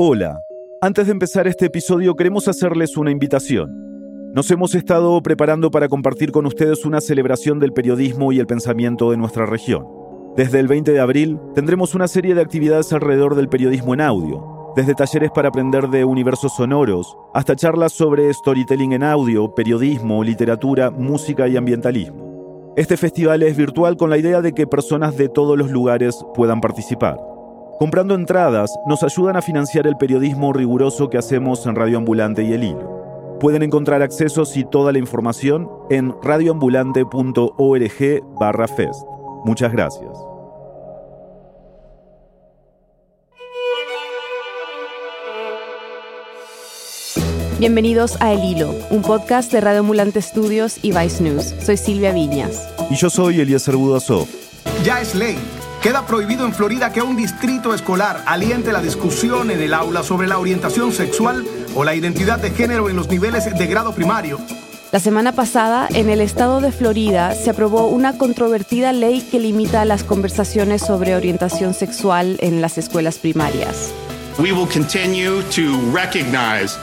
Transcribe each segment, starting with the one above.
Hola, antes de empezar este episodio queremos hacerles una invitación. Nos hemos estado preparando para compartir con ustedes una celebración del periodismo y el pensamiento de nuestra región. Desde el 20 de abril tendremos una serie de actividades alrededor del periodismo en audio, desde talleres para aprender de universos sonoros, hasta charlas sobre storytelling en audio, periodismo, literatura, música y ambientalismo. Este festival es virtual con la idea de que personas de todos los lugares puedan participar. Comprando entradas nos ayudan a financiar el periodismo riguroso que hacemos en Radio Ambulante y El Hilo. Pueden encontrar accesos y toda la información en radioambulante.org barra fest. Muchas gracias. Bienvenidos a El Hilo, un podcast de Radio Ambulante Estudios y Vice News. Soy Silvia Viñas. Y yo soy Eliezer Budasov. Ya es ley Queda prohibido en Florida que un distrito escolar aliente la discusión en el aula sobre la orientación sexual o la identidad de género en los niveles de grado primario. La semana pasada, en el estado de Florida, se aprobó una controvertida ley que limita las conversaciones sobre orientación sexual en las escuelas primarias.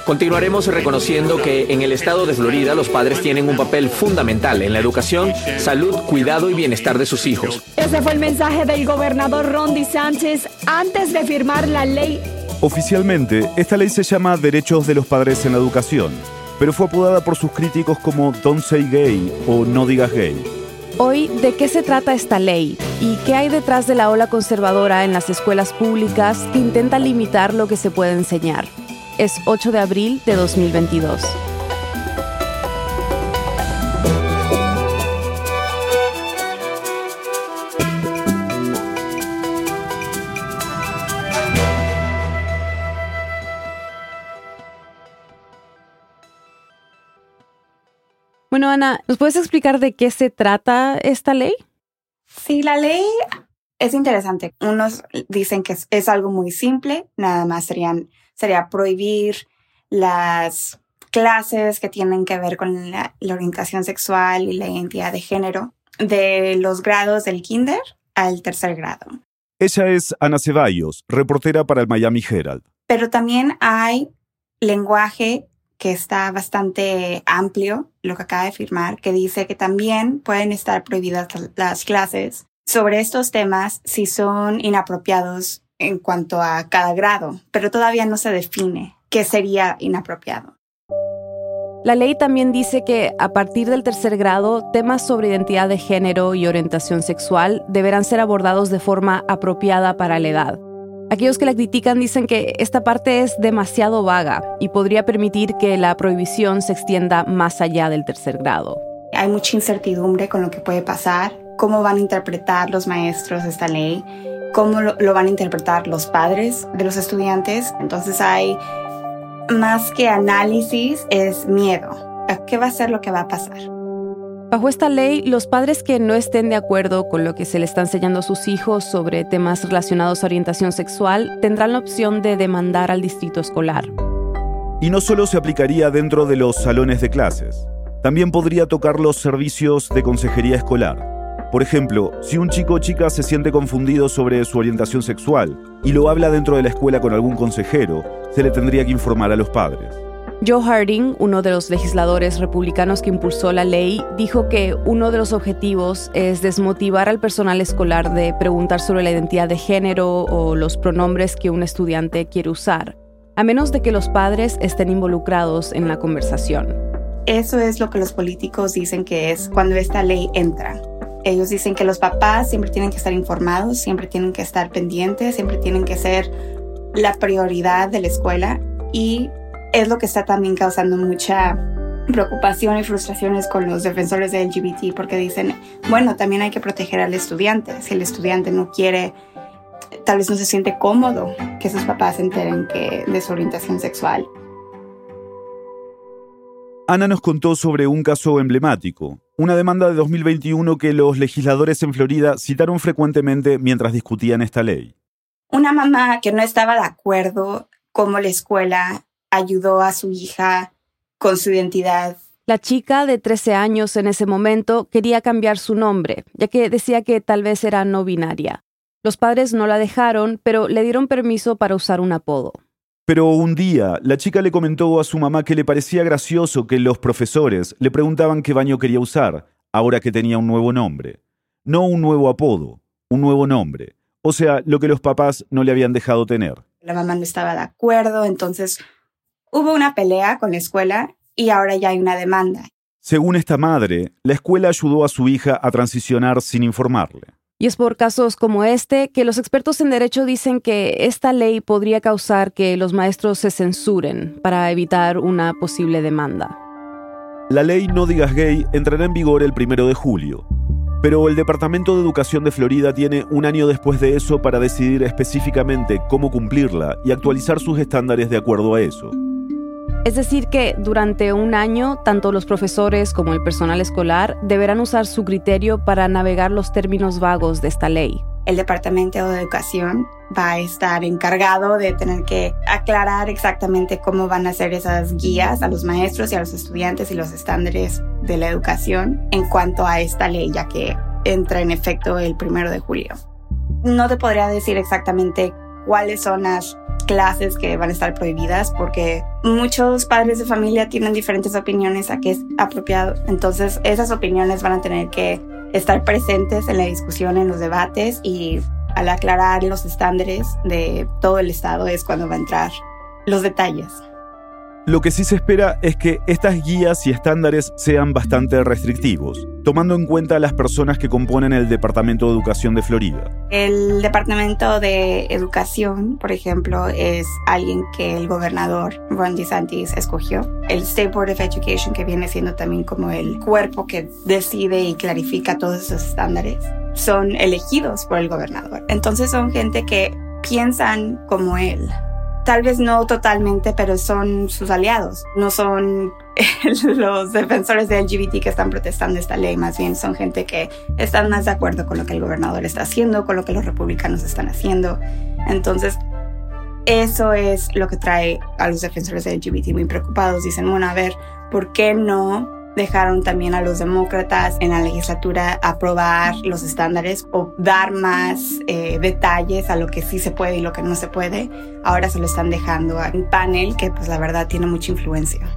Continuaremos reconociendo que en el estado de Florida los padres tienen un papel fundamental en la educación, salud, cuidado y bienestar de sus hijos. Ese fue el mensaje del gobernador Ron DeSantis antes de firmar la ley. Oficialmente, esta ley se llama Derechos de los Padres en la Educación, pero fue apodada por sus críticos como Don't Say Gay o No Digas Gay. Hoy, ¿de qué se trata esta ley? ¿Y qué hay detrás de la ola conservadora en las escuelas públicas que intenta limitar lo que se puede enseñar? Es 8 de abril de 2022. Bueno, Ana, ¿nos puedes explicar de qué se trata esta ley? Sí, la ley es interesante. Unos dicen que es, algo muy simple, nada más serían, sería prohibir las clases que tienen que ver con la, orientación sexual y la identidad de género de los grados del kinder al tercer grado. Ella es Ana Ceballos, reportera para el Miami Herald. Pero también hay lenguaje que está bastante amplio, lo que acaba de firmar, que dice que también pueden estar prohibidas las clases sobre estos temas si son inapropiados en cuanto a cada grado, pero todavía no se define qué sería inapropiado. La ley también dice que a partir del tercer grado, temas sobre identidad de género y orientación sexual deberán ser abordados de forma apropiada para la edad. Aquellos que la critican dicen que esta parte es demasiado vaga y podría permitir que la prohibición se extienda más allá del tercer grado. Hay mucha incertidumbre con lo que puede pasar, cómo van a interpretar los maestros esta ley, cómo lo, van a interpretar los padres de los estudiantes. Entonces hay más que análisis, es miedo. ¿Qué va a ser lo que va a pasar? Bajo esta ley, los padres que no estén de acuerdo con lo que se le está enseñando a sus hijos sobre temas relacionados a orientación sexual tendrán la opción de demandar al distrito escolar. Y no solo se aplicaría dentro de los salones de clases, también podría tocar los servicios de consejería escolar. Por ejemplo, si un chico o chica se siente confundido sobre su orientación sexual y lo habla dentro de la escuela con algún consejero, se le tendría que informar a los padres. Joe Harding, uno de los legisladores republicanos que impulsó la ley, dijo que uno de los objetivos es desmotivar al personal escolar de preguntar sobre la identidad de género o los pronombres que un estudiante quiere usar, a menos de que los padres estén involucrados en la conversación. Eso es lo que los políticos dicen que es cuando esta ley entra. Ellos dicen que los papás siempre tienen que estar informados, siempre tienen que estar pendientes, siempre tienen que ser la prioridad de la escuela y es lo que está también causando mucha preocupación y frustraciones con los defensores de LGBT porque dicen, bueno, también hay que proteger al estudiante. Si el estudiante no quiere, tal vez no se siente cómodo que sus papás se enteren que, de su orientación sexual. Ana nos contó sobre un caso emblemático, una demanda de 2021 que los legisladores en Florida citaron frecuentemente mientras discutían esta ley. Una mamá que no estaba de acuerdo cómo la escuela ayudó a su hija con su identidad. La chica de 13 años en ese momento quería cambiar su nombre, ya que decía que tal vez era no binaria. Los padres no la dejaron, pero le dieron permiso para usar un apodo. Pero un día, la chica le comentó a su mamá que le parecía gracioso que los profesores le preguntaban qué baño quería usar, ahora que tenía un nuevo nombre. No un nuevo apodo, un nuevo nombre. O sea, lo que los papás no le habían dejado tener. La mamá no estaba de acuerdo, entonces hubo una pelea con la escuela y ahora ya hay una demanda. Según esta madre, la escuela ayudó a su hija a transicionar sin informarle. Y es por casos como este que los expertos en derecho dicen que esta ley podría causar que los maestros se censuren para evitar una posible demanda. La ley No Digas Gay entrará en vigor el primero de julio, pero el Departamento de Educación de Florida tiene un año después de eso para decidir específicamente cómo cumplirla y actualizar sus estándares de acuerdo a eso. Es decir, que durante un año, tanto los profesores como el personal escolar deberán usar su criterio para navegar los términos vagos de esta ley. El Departamento de Educación va a estar encargado de tener que aclarar exactamente cómo van a ser esas guías a los maestros y a los estudiantes y los estándares de la educación en cuanto a esta ley, ya que entra en efecto el primero de julio. No te podría decir exactamente cuáles son las clases que van a estar prohibidas porque muchos padres de familia tienen diferentes opiniones a qué es apropiado. Entonces esas opiniones van a tener que estar presentes en la discusión, en los debates y al aclarar los estándares de todo el Estado es cuando va a entrar los detalles. Lo que sí se espera es que estas guías y estándares sean bastante restrictivos, tomando en cuenta a las personas que componen el Departamento de Educación de Florida. El Departamento de Educación, por ejemplo, es alguien que el gobernador Ron DeSantis escogió. El State Board of Education, que viene siendo también como el cuerpo que decide y clarifica todos esos estándares, son elegidos por el gobernador. Entonces son gente que piensan como él, tal vez no totalmente, pero son sus aliados. No son los defensores de LGBT que están protestando esta ley, más bien son gente que están más de acuerdo con lo que el gobernador está haciendo, con lo que los republicanos están haciendo. Entonces, eso es lo que trae a los defensores de LGBT muy preocupados. Dicen, bueno, a ver, ¿por qué no dejaron también a los demócratas en la legislatura aprobar los estándares o dar más eh, detalles a lo que sí se puede y lo que no se puede. Ahora se lo están dejando a un panel que pues la verdad tiene mucha influencia.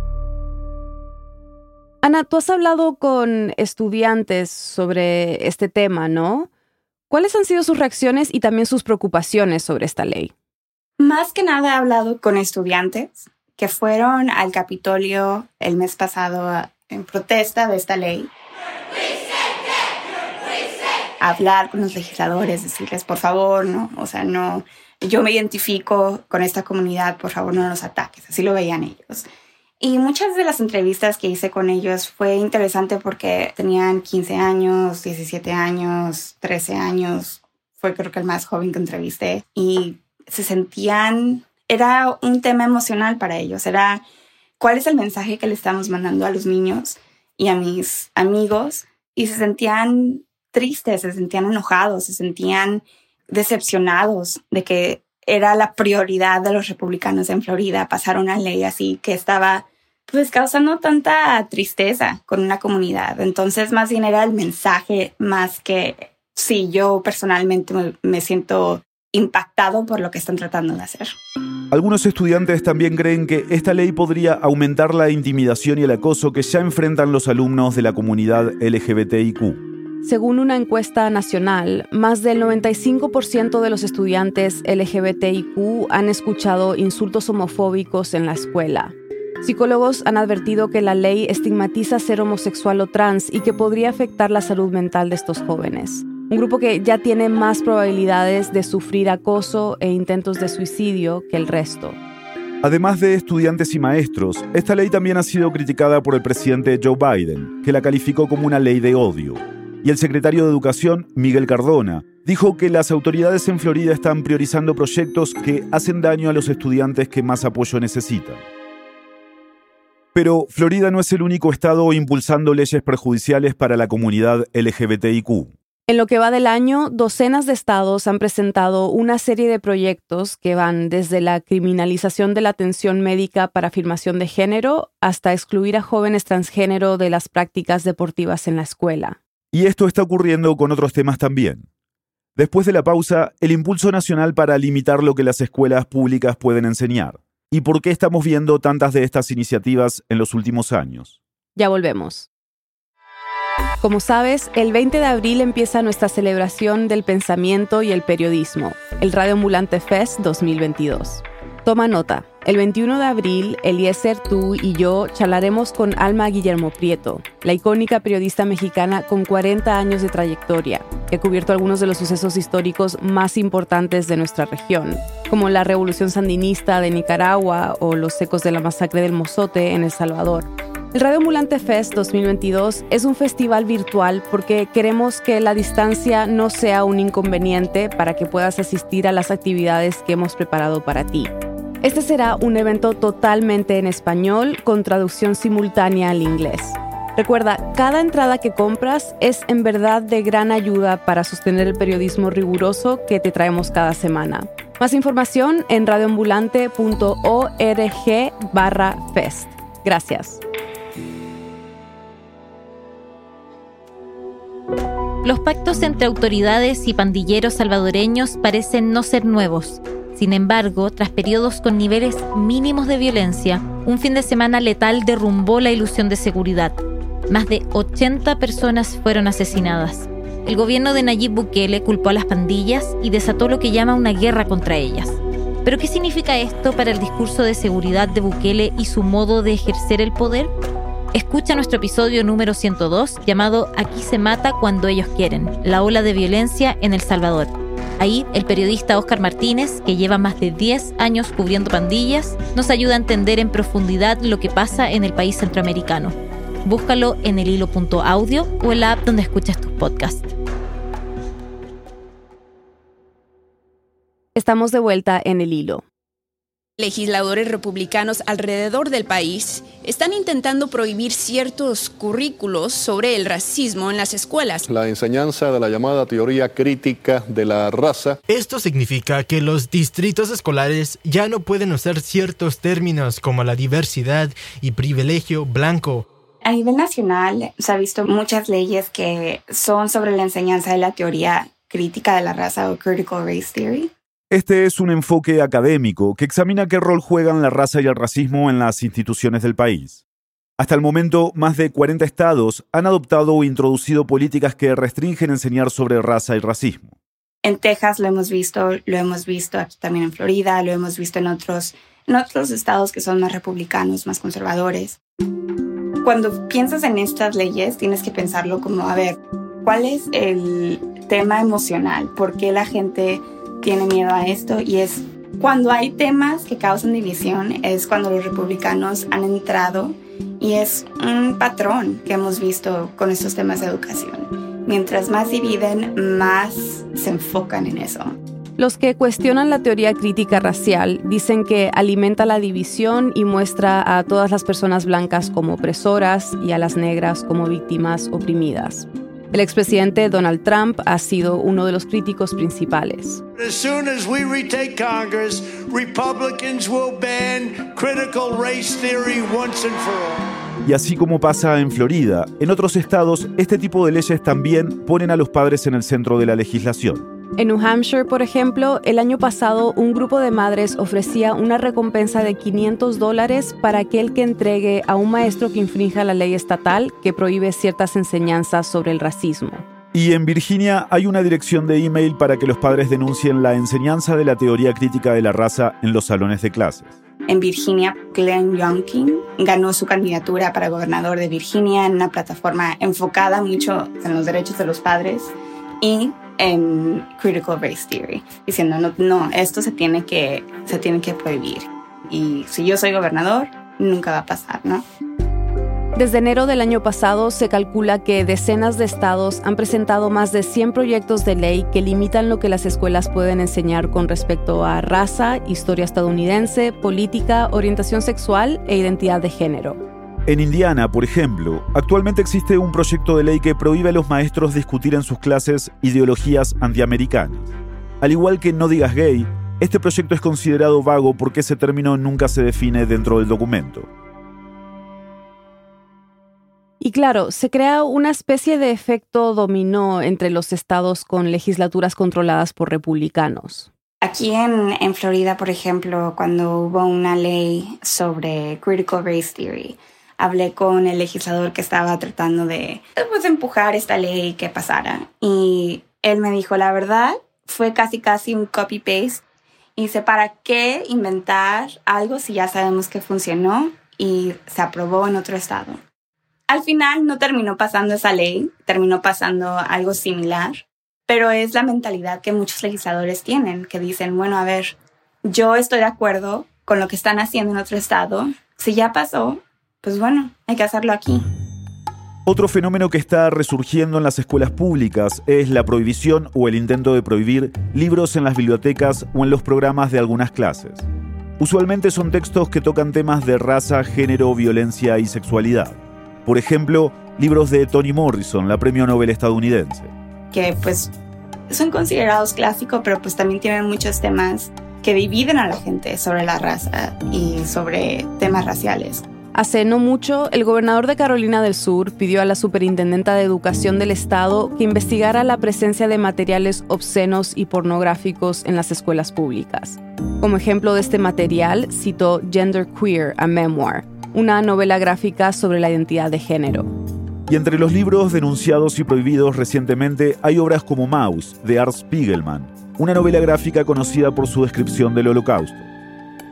Ana, tú has hablado con estudiantes sobre este tema, ¿no? ¿Cuáles han sido sus reacciones y también sus preocupaciones sobre esta ley? Más que nada he hablado con estudiantes que fueron al Capitolio el mes pasado en protesta de esta ley. Hablar con los legisladores, decirles, por favor, no, o sea, no, yo me identifico con esta comunidad, por favor, no nos ataques, así lo veían ellos. Y muchas de las entrevistas que hice con ellos fue interesante porque tenían 15 años, 17 años, 13 años, fue creo que el más joven que entrevisté, y se sentían, era un tema emocional para ellos, era cuál es el mensaje que le estamos mandando a los niños y a mis amigos y se sentían tristes, se sentían enojados, se sentían decepcionados de que era la prioridad de los republicanos en Florida pasar una ley así que estaba pues causando tanta tristeza con una comunidad. Entonces más bien era el mensaje más que sí, yo personalmente me, me siento impactado por lo que están tratando de hacer. Algunos estudiantes también creen que esta ley podría aumentar la intimidación y el acoso que ya enfrentan los alumnos de la comunidad LGBTIQ. Según una encuesta nacional, más del 95% de los estudiantes LGBTIQ han escuchado insultos homofóbicos en la escuela. Psicólogos han advertido que la ley estigmatiza ser homosexual o trans y que podría afectar la salud mental de estos jóvenes un grupo que ya tiene más probabilidades de sufrir acoso e intentos de suicidio que el resto. Además de estudiantes y maestros, esta ley también ha sido criticada por el presidente Joe Biden, que la calificó como una ley de odio. Y el secretario de Educación, Miguel Cardona, dijo que las autoridades en Florida están priorizando proyectos que hacen daño a los estudiantes que más apoyo necesitan. Pero Florida no es el único estado impulsando leyes perjudiciales para la comunidad LGBTIQ. En lo que va del año, docenas de estados han presentado una serie de proyectos que van desde la criminalización de la atención médica para afirmación de género hasta excluir a jóvenes transgénero de las prácticas deportivas en la escuela. Y esto está ocurriendo con otros temas también. Después de la pausa, el impulso nacional para limitar lo que las escuelas públicas pueden enseñar. y por qué estamos viendo tantas de estas iniciativas en los últimos años. Ya volvemos. Como sabes, el 20 de abril empieza nuestra celebración del pensamiento y el periodismo, el Radio Ambulante Fest 2022. Toma nota, el 21 de abril, Eliezer, tú y yo charlaremos con Alma Guillermo Prieto, la icónica periodista mexicana con 40 años de trayectoria, que ha cubierto algunos de los sucesos históricos más importantes de nuestra región, como la Revolución Sandinista de Nicaragua o los ecos de la masacre del Mozote en El Salvador. El Radio Ambulante Fest 2022 es un festival virtual porque queremos que la distancia no sea un inconveniente para que puedas asistir a las actividades que hemos preparado para ti. Este será un evento totalmente en español con traducción simultánea al inglés. Recuerda, cada entrada que compras es en verdad de gran ayuda para sostener el periodismo riguroso que te traemos cada semana. Más información en radioambulante.org barra fest. Gracias. Los pactos entre autoridades y pandilleros salvadoreños parecen no ser nuevos. Sin embargo, tras periodos con niveles mínimos de violencia, un fin de semana letal derrumbó la ilusión de seguridad. Más de 80 personas fueron asesinadas. El gobierno de Nayib Bukele culpó a las pandillas y desató lo que llama una guerra contra ellas. ¿Pero qué significa esto para el discurso de seguridad de Bukele y su modo de ejercer el poder? Escucha nuestro episodio número 102 llamado Aquí se mata cuando ellos quieren, la ola de violencia en El Salvador. Ahí el periodista Oscar Martínez, que lleva más de 10 años cubriendo pandillas, nos ayuda a entender en profundidad lo que pasa en el país centroamericano. Búscalo en el hilo.audio o en la app donde escuchas tus podcasts. Estamos de vuelta en el hilo. Legisladores republicanos alrededor del país están intentando prohibir ciertos currículos sobre el racismo en las escuelas. La enseñanza de la llamada teoría crítica de la raza. Esto significa que los distritos escolares ya no pueden usar ciertos términos como la diversidad y privilegio blanco. A nivel nacional se ha visto muchas leyes que son sobre la enseñanza de la teoría crítica de la raza o critical race theory. Este es un enfoque académico que examina qué rol juegan la raza y el racismo en las instituciones del país. Hasta el momento, más de 40 estados han adoptado o introducido políticas que restringen enseñar sobre raza y racismo. En Texas lo hemos visto, lo hemos visto aquí también en Florida, lo hemos visto en otros, en otros estados que son más republicanos, más conservadores. Cuando piensas en estas leyes, tienes que pensarlo como, a ver, ¿cuál es el tema emocional? ¿Por qué la gente tiene miedo a esto y es cuando hay temas que causan división, es cuando los republicanos han entrado y es un patrón que hemos visto con estos temas de educación. Mientras más dividen, más se enfocan en eso. Los que cuestionan la teoría crítica racial dicen que alimenta la división y muestra a todas las personas blancas como opresoras y a las negras como víctimas oprimidas. El expresidente Donald Trump ha sido uno de los críticos principales. Y así como pasa en Florida, en otros estados este tipo de leyes también ponen a los padres en el centro de la legislación. En New Hampshire, por ejemplo, el año pasado un grupo de madres ofrecía una recompensa de 500 dólares para aquel que entregue a un maestro que infrinja la ley estatal que prohíbe ciertas enseñanzas sobre el racismo. Y en Virginia hay una dirección de email para que los padres denuncien la enseñanza de la teoría crítica de la raza en los salones de clases. En Virginia, Glenn Youngkin ganó su candidatura para gobernador de Virginia en una plataforma enfocada mucho en los derechos de los padres y en Critical Race Theory, diciendo, no, no, esto se tiene, que, se tiene que prohibir. Y si yo soy gobernador, nunca va a pasar, ¿no? Desde enero del año pasado se calcula que decenas de estados han presentado más de 100 proyectos de ley que limitan lo que las escuelas pueden enseñar con respecto a raza, historia estadounidense, política, orientación sexual e identidad de género. En Indiana, por ejemplo, actualmente existe un proyecto de ley que prohíbe a los maestros discutir en sus clases ideologías antiamericanas. Al igual que No digas gay, este proyecto es considerado vago porque ese término nunca se define dentro del documento. Y claro, se crea una especie de efecto dominó entre los estados con legislaturas controladas por republicanos. Aquí en, en Florida, por ejemplo, cuando hubo una ley sobre critical race theory, hablé con el legislador que estaba tratando de pues, empujar esta ley que pasara. Y él me dijo, la verdad, fue casi casi un copy-paste. Y dice, ¿para qué inventar algo si ya sabemos que funcionó y se aprobó en otro estado? Al final no terminó pasando esa ley, terminó pasando algo similar, pero es la mentalidad que muchos legisladores tienen, que dicen, bueno, a ver, yo estoy de acuerdo con lo que están haciendo en otro estado, si ya pasó, pues bueno, hay que hacerlo aquí. Otro fenómeno que está resurgiendo en las escuelas públicas es la prohibición o el intento de prohibir libros en las bibliotecas o en los programas de algunas clases. Usualmente son textos que tocan temas de raza, género, violencia y sexualidad. Por ejemplo, libros de Toni Morrison, la premio Nobel estadounidense que pues son considerados clásicos, pero pues también tienen muchos temas que dividen a la gente sobre la raza y sobre temas raciales. Hace no mucho, el gobernador de Carolina del Sur pidió a la superintendenta de educación del estado que investigara la presencia de materiales obscenos y pornográficos en las escuelas públicas. Como ejemplo de este material, citó Gender Queer, a Memoir, una novela gráfica sobre la identidad de género. Y entre los libros denunciados y prohibidos recientemente hay obras como Maus, de Art Spiegelman, una novela gráfica conocida por su descripción del holocausto.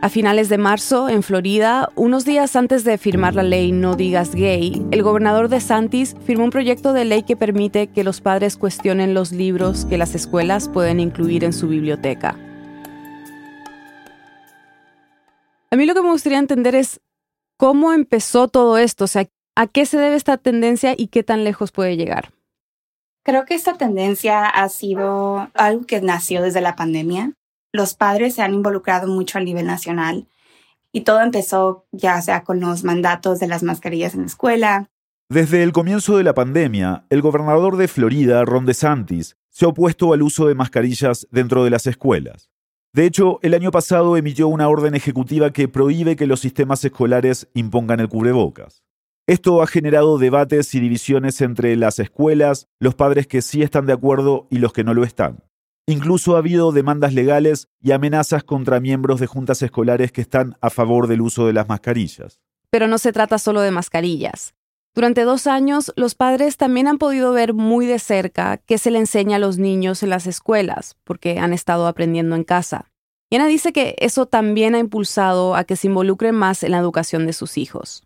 A finales de marzo, en Florida, unos días antes de firmar la ley No digas gay, el gobernador de Santis firmó un proyecto de ley que permite que los padres cuestionen los libros que las escuelas pueden incluir en su biblioteca. A mí lo que me gustaría entender es cómo empezó todo esto, o sea, ¿A qué se debe esta tendencia y qué tan lejos puede llegar? Creo que esta tendencia ha sido algo que nació desde la pandemia. Los padres se han involucrado mucho a nivel nacional y todo empezó ya sea con los mandatos de las mascarillas en la escuela. Desde el comienzo de la pandemia, el gobernador de Florida, Ron DeSantis, se ha opuesto al uso de mascarillas dentro de las escuelas. De hecho, el año pasado emitió una orden ejecutiva que prohíbe que los sistemas escolares impongan el cubrebocas. Esto ha generado debates y divisiones entre las escuelas, los padres que sí están de acuerdo y los que no lo están. Incluso ha habido demandas legales y amenazas contra miembros de juntas escolares que están a favor del uso de las mascarillas. Pero no se trata solo de mascarillas. Durante dos años, los padres también han podido ver muy de cerca qué se le enseña a los niños en las escuelas, porque han estado aprendiendo en casa. Y Ana dice que eso también ha impulsado a que se involucren más en la educación de sus hijos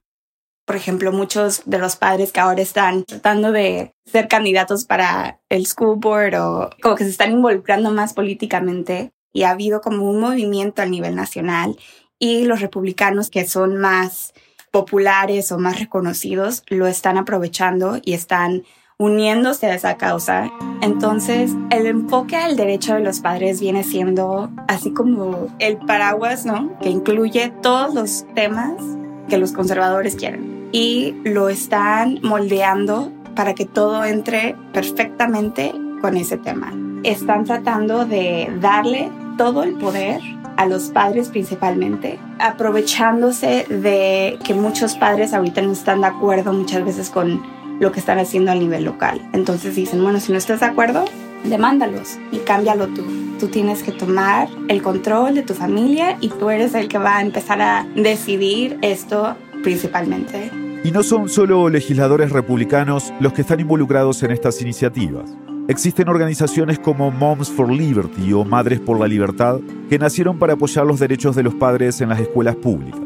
por ejemplo, muchos de los padres que ahora están tratando de ser candidatos para el school board o como que se están involucrando más políticamente y ha habido como un movimiento a nivel nacional y los republicanos que son más populares o más reconocidos lo están aprovechando y están uniéndose a esa causa. Entonces, el enfoque al derecho de los padres viene siendo así como el paraguas, ¿no? Que incluye todos los temas que los conservadores quieren y lo están moldeando para que todo entre perfectamente con ese tema. Están tratando de darle todo el poder a los padres principalmente, aprovechándose de que muchos padres ahorita no están de acuerdo muchas veces con lo que están haciendo a nivel local. Entonces dicen, bueno, si no estás de acuerdo, demándalos y cámbialo tú. Tú tienes que tomar el control de tu familia y tú eres el que va a empezar a decidir esto principalmente. Y no son solo legisladores republicanos los que están involucrados en estas iniciativas. Existen organizaciones como Moms for Liberty o Madres por la Libertad que nacieron para apoyar los derechos de los padres en las escuelas públicas.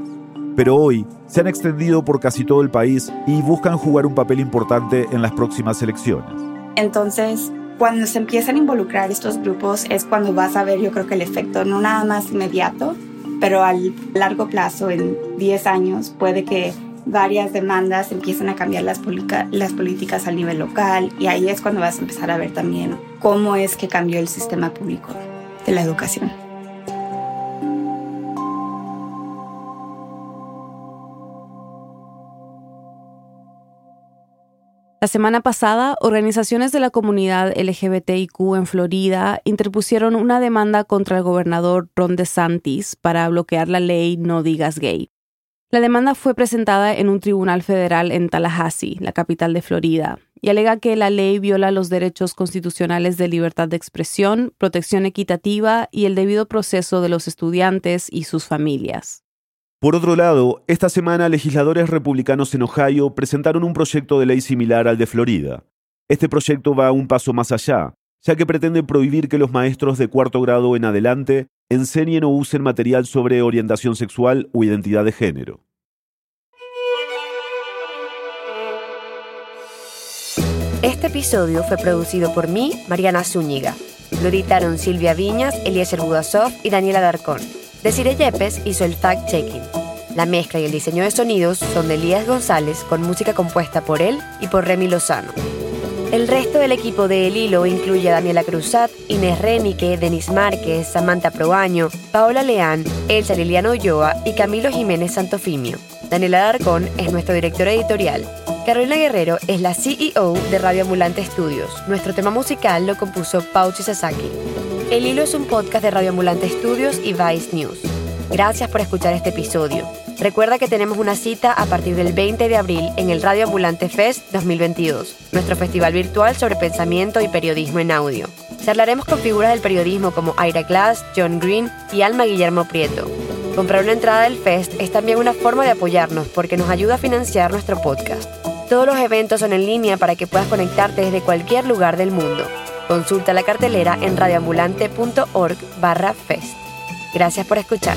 Pero hoy se han extendido por casi todo el país y buscan jugar un papel importante en las próximas elecciones. Entonces, cuando se empiezan a involucrar estos grupos es cuando vas a ver yo creo que el efecto no nada más inmediato, pero al largo plazo, en 10 años, puede que varias demandas empiezan a cambiar las, políticas a nivel local y ahí es cuando vas a empezar a ver también cómo es que cambió el sistema público de la educación. La semana pasada, organizaciones de la comunidad LGBTIQ en Florida interpusieron una demanda contra el gobernador Ron DeSantis para bloquear la ley No digas gay. La demanda fue presentada en un tribunal federal en Tallahassee, la capital de Florida, y alega que la ley viola los derechos constitucionales de libertad de expresión, protección equitativa y el debido proceso de los estudiantes y sus familias. Por otro lado, esta semana legisladores republicanos en Ohio presentaron un proyecto de ley similar al de Florida. Este proyecto va un paso más allá, ya que pretende prohibir que los maestros de cuarto grado en adelante enseñen o usen material sobre orientación sexual o identidad de género. Este episodio fue producido por mí, Mariana Zúñiga. Lo editaron Silvia Viñas, Eliezer Budasov y Daniela Darcón. Desiree Yepes hizo el fact-checking. La mezcla y el diseño de sonidos son de Elías González con música compuesta por él y por Remy Lozano. El resto del equipo de El Hilo incluye a Daniela Cruzat, Inés Renique, Denis Márquez, Samantha Proaño, Paola Leán, Elsa Liliana Ulloa y Camilo Jiménez Santofimio. Daniela Darcón es nuestro director editorial. Carolina Guerrero es la CEO de Radio Ambulante Estudios. Nuestro tema musical lo compuso Pauchi Sasaki. El Hilo es un podcast de Radio Ambulante Estudios y Vice News. Gracias por escuchar este episodio. Recuerda que tenemos una cita a partir del 20 de abril en el Radio Ambulante Fest 2022, nuestro festival virtual sobre pensamiento y periodismo en audio. Charlaremos con figuras del periodismo como Ira Glass, John Green y Alma Guillermo Prieto. Comprar una entrada del Fest es también una forma de apoyarnos porque nos ayuda a financiar nuestro podcast. Todos los eventos son en línea para que puedas conectarte desde cualquier lugar del mundo. Consulta la cartelera en radioambulante.org barra fest. Gracias por escuchar.